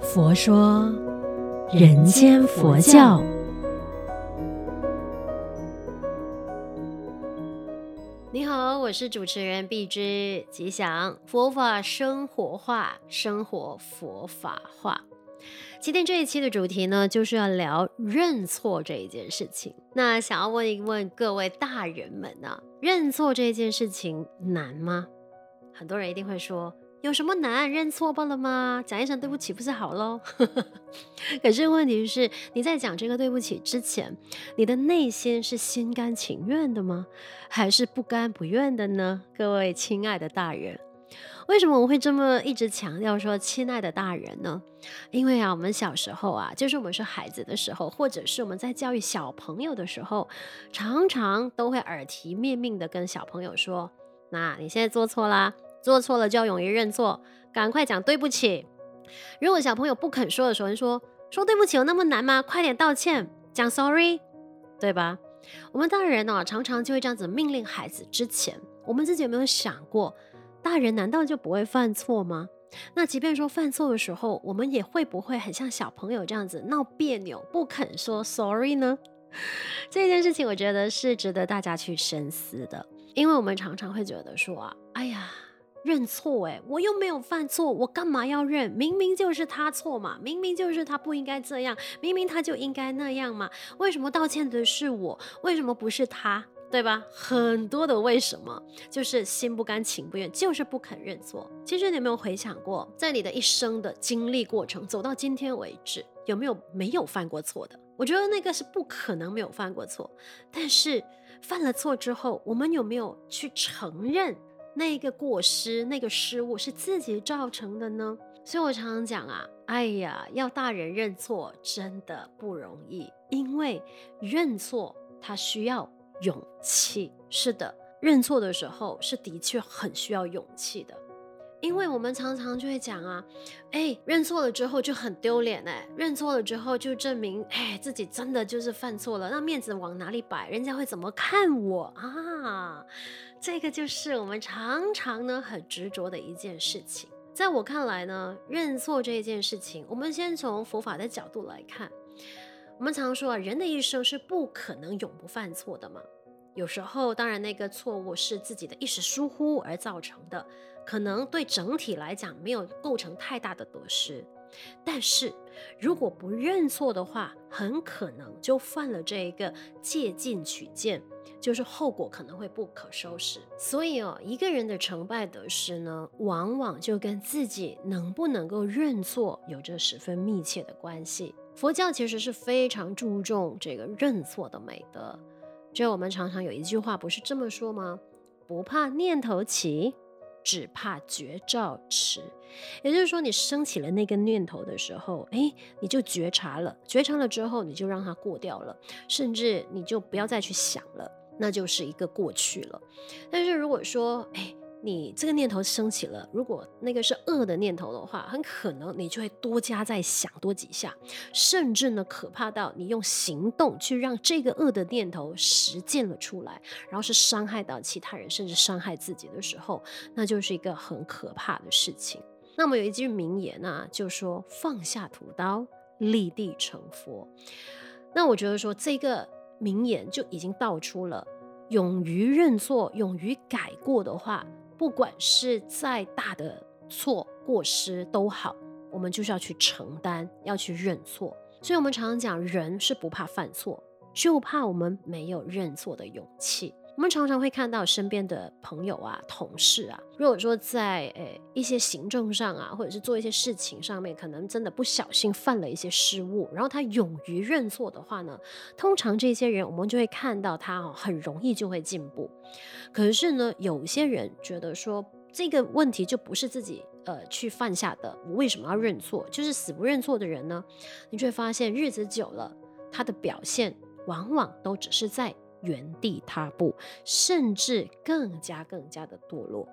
佛说人间佛教。你好，我是主持人碧枝，吉祥佛法生活化，生活佛法化。今天这一期的主题呢，就是要聊认错这一件事情。那想要问一问各位大人们呢、啊，认错这件事情难吗？很多人一定会说，有什么难？认错罢了吗？讲一声对不起不是好喽？可是问题是，你在讲这个对不起之前，你的内心是心甘情愿的吗？还是不甘不愿的呢？各位亲爱的大人，为什么我会这么一直强调说亲爱的大人呢？因为啊，我们小时候啊，就是我们是孩子的时候，或者是我们在教育小朋友的时候，常常都会耳提面命的跟小朋友说：“那你现在做错啦。”做错了就要勇于认错，赶快讲对不起。如果小朋友不肯说的时候，你说说对不起有那么难吗？快点道歉，讲 sorry，对吧？我们大人呢、哦，常常就会这样子命令孩子。之前我们自己有没有想过，大人难道就不会犯错吗？那即便说犯错的时候，我们也会不会很像小朋友这样子闹别扭，不肯说 sorry 呢？这件事情我觉得是值得大家去深思的，因为我们常常会觉得说啊，哎呀。认错哎，我又没有犯错，我干嘛要认？明明就是他错嘛，明明就是他不应该这样，明明他就应该那样嘛。为什么道歉的是我？为什么不是他？对吧？很多的为什么，就是心不甘情不愿，就是不肯认错。其实你有没有回想过，在你的一生的经历过程，走到今天为止，有没有没有犯过错的？我觉得那个是不可能没有犯过错。但是犯了错之后，我们有没有去承认？那个过失，那个失误是自己造成的呢？所以我常常讲啊，哎呀，要大人认错真的不容易，因为认错他需要勇气。是的，认错的时候是的确很需要勇气的，因为我们常常就会讲啊，哎，认错了之后就很丢脸哎，认错了之后就证明哎自己真的就是犯错了，那面子往哪里摆？人家会怎么看我啊？这个就是我们常常呢很执着的一件事情。在我看来呢，认错这件事情，我们先从佛法的角度来看。我们常说啊，人的一生是不可能永不犯错的嘛。有时候，当然那个错误是自己的一时疏忽而造成的，可能对整体来讲没有构成太大的得失。但是，如果不认错的话，很可能就犯了这一个借进取见，就是后果可能会不可收拾。所以哦，一个人的成败得失呢，往往就跟自己能不能够认错有着十分密切的关系。佛教其实是非常注重这个认错的美德。就我们常常有一句话，不是这么说吗？不怕念头起。只怕觉照迟，也就是说，你升起了那个念头的时候，哎，你就觉察了，觉察了之后，你就让它过掉了，甚至你就不要再去想了，那就是一个过去了。但是如果说，哎。你这个念头升起了，如果那个是恶的念头的话，很可能你就会多加再想多几下，甚至呢，可怕到你用行动去让这个恶的念头实践了出来，然后是伤害到其他人，甚至伤害自己的时候，那就是一个很可怕的事情。那么有一句名言啊，就说放下屠刀，立地成佛。那我觉得说这个名言就已经道出了勇于认错、勇于改过的话。不管是再大的错过失都好，我们就是要去承担，要去认错。所以，我们常常讲，人是不怕犯错，就怕我们没有认错的勇气。我们常常会看到身边的朋友啊、同事啊，如果说在诶一些行政上啊，或者是做一些事情上面，可能真的不小心犯了一些失误，然后他勇于认错的话呢，通常这些人我们就会看到他哦，很容易就会进步。可是呢，有些人觉得说这个问题就不是自己呃去犯下的，我为什么要认错？就是死不认错的人呢，你就会发现日子久了，他的表现往往都只是在。原地踏步，甚至更加更加的堕落。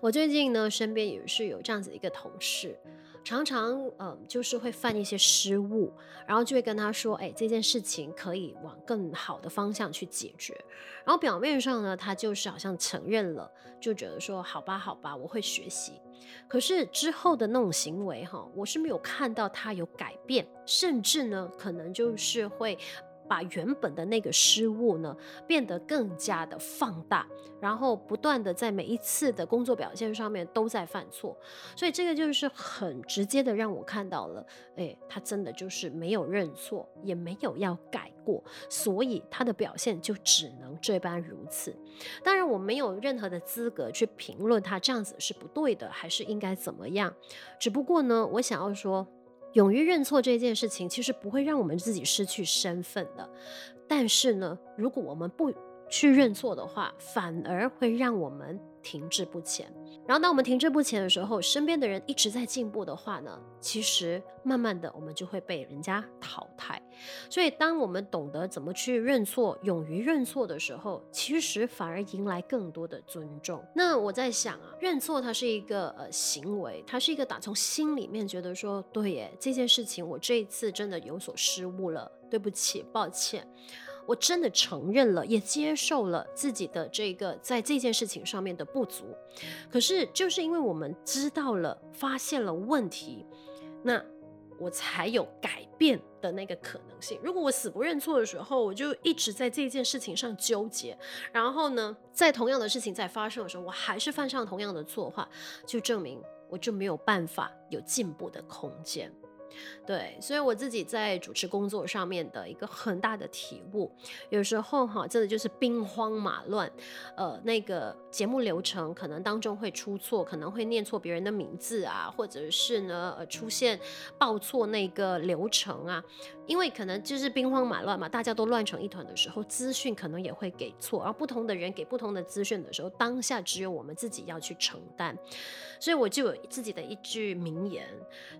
我最近呢，身边也是有这样子一个同事，常常嗯、就是会犯一些失误，然后就会跟他说，哎，这件事情可以往更好的方向去解决。然后表面上呢，他就是好像承认了，就觉得说，好吧，好吧，我会学习。可是之后的那种行为哈，我是没有看到他有改变，甚至呢，可能就是会。把原本的那个失误呢，变得更加的放大，然后不断的在每一次的工作表现上面都在犯错，所以这个就是很直接的让我看到了，哎，他真的就是没有认错，也没有要改过，所以他的表现就只能这般如此。当然，我没有任何的资格去评论他这样子是不对的，还是应该怎么样。只不过呢，我想要说。勇于认错这件事情，其实不会让我们自己失去身份的。但是呢，如果我们不去认错的话，反而会让我们停滞不前。然后，当我们停滞不前的时候，身边的人一直在进步的话呢，其实慢慢的我们就会被人家淘汰。所以，当我们懂得怎么去认错，勇于认错的时候，其实反而迎来更多的尊重。那我在想啊，认错它是一个呃行为，它是一个打从心里面觉得说，对耶，这件事情我这一次真的有所失误了，对不起，抱歉。我真的承认了，也接受了自己的这个在这件事情上面的不足。可是，就是因为我们知道了、发现了问题，那我才有改变的那个可能性。如果我死不认错的时候，我就一直在这件事情上纠结，然后呢，在同样的事情在发生的时候，我还是犯上同样的错的话，就证明我就没有办法有进步的空间。对，所以我自己在主持工作上面的一个很大的体悟，有时候哈，真的就是兵荒马乱，呃，那个节目流程可能当中会出错，可能会念错别人的名字啊，或者是呢，呃，出现报错那个流程啊，因为可能就是兵荒马乱嘛，大家都乱成一团的时候，资讯可能也会给错，而不同的人给不同的资讯的时候，当下只有我们自己要去承担。所以我就有自己的一句名言，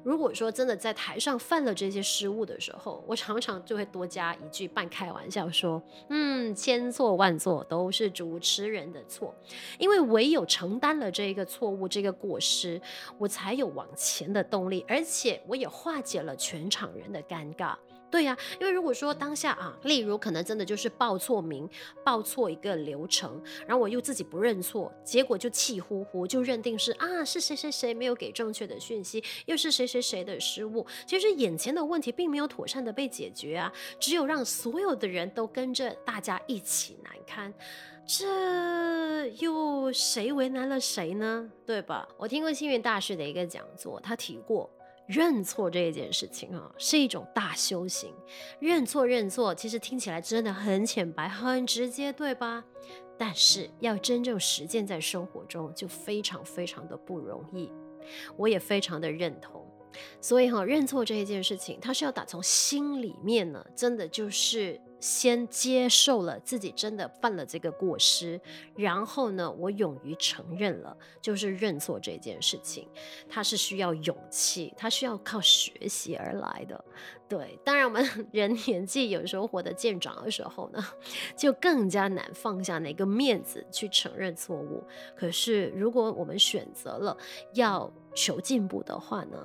如果说真的在台台上犯了这些失误的时候，我常常就会多加一句半开玩笑说：“嗯，千错万错都是主持人的错，因为唯有承担了这个错误、这个过失，我才有往前的动力，而且我也化解了全场人的尴尬。”对呀、因为如果说当下啊，例如可能真的就是报错名、报错一个流程，然后我又自己不认错，结果就气呼呼，就认定是啊是谁谁谁没有给正确的讯息，又是谁谁谁的失误。其实眼前的问题并没有妥善的被解决啊，只有让所有的人都跟着大家一起难堪，这又谁为难了谁呢？对吧？我听过星云大师的一个讲座，他提过。认错这一件事情啊，是一种大修行。认错认错，其实听起来真的很浅白、很直接，对吧？但是要真正实践在生活中，就非常非常的不容易。我也非常的认同。所以哈，认错这一件事情，它是要打从心里面呢，真的就是。先接受了自己真的犯了这个过失，然后呢，我勇于承认了，就是认错这件事情，它是需要勇气，它需要靠学习而来的。对，当然我们 人年纪有时候活得渐长的时候呢，就更加难放下那个面子去承认错误。可是如果我们选择了要求进步的话呢，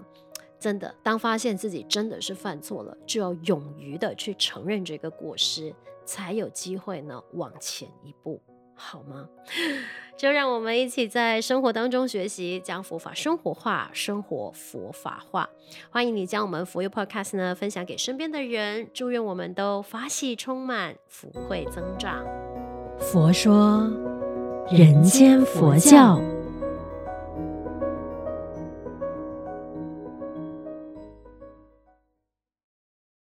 真的，当发现自己真的是犯错了，就要勇于的去承认这个过失，才有机会呢往前一步，好吗？就让我们一起在生活当中学习，将佛法生活化，生活佛法化。欢迎你将我们佛佑 Podcast 呢分享给身边的人，祝愿我们都法喜充满，福慧增长。佛说，人间佛教。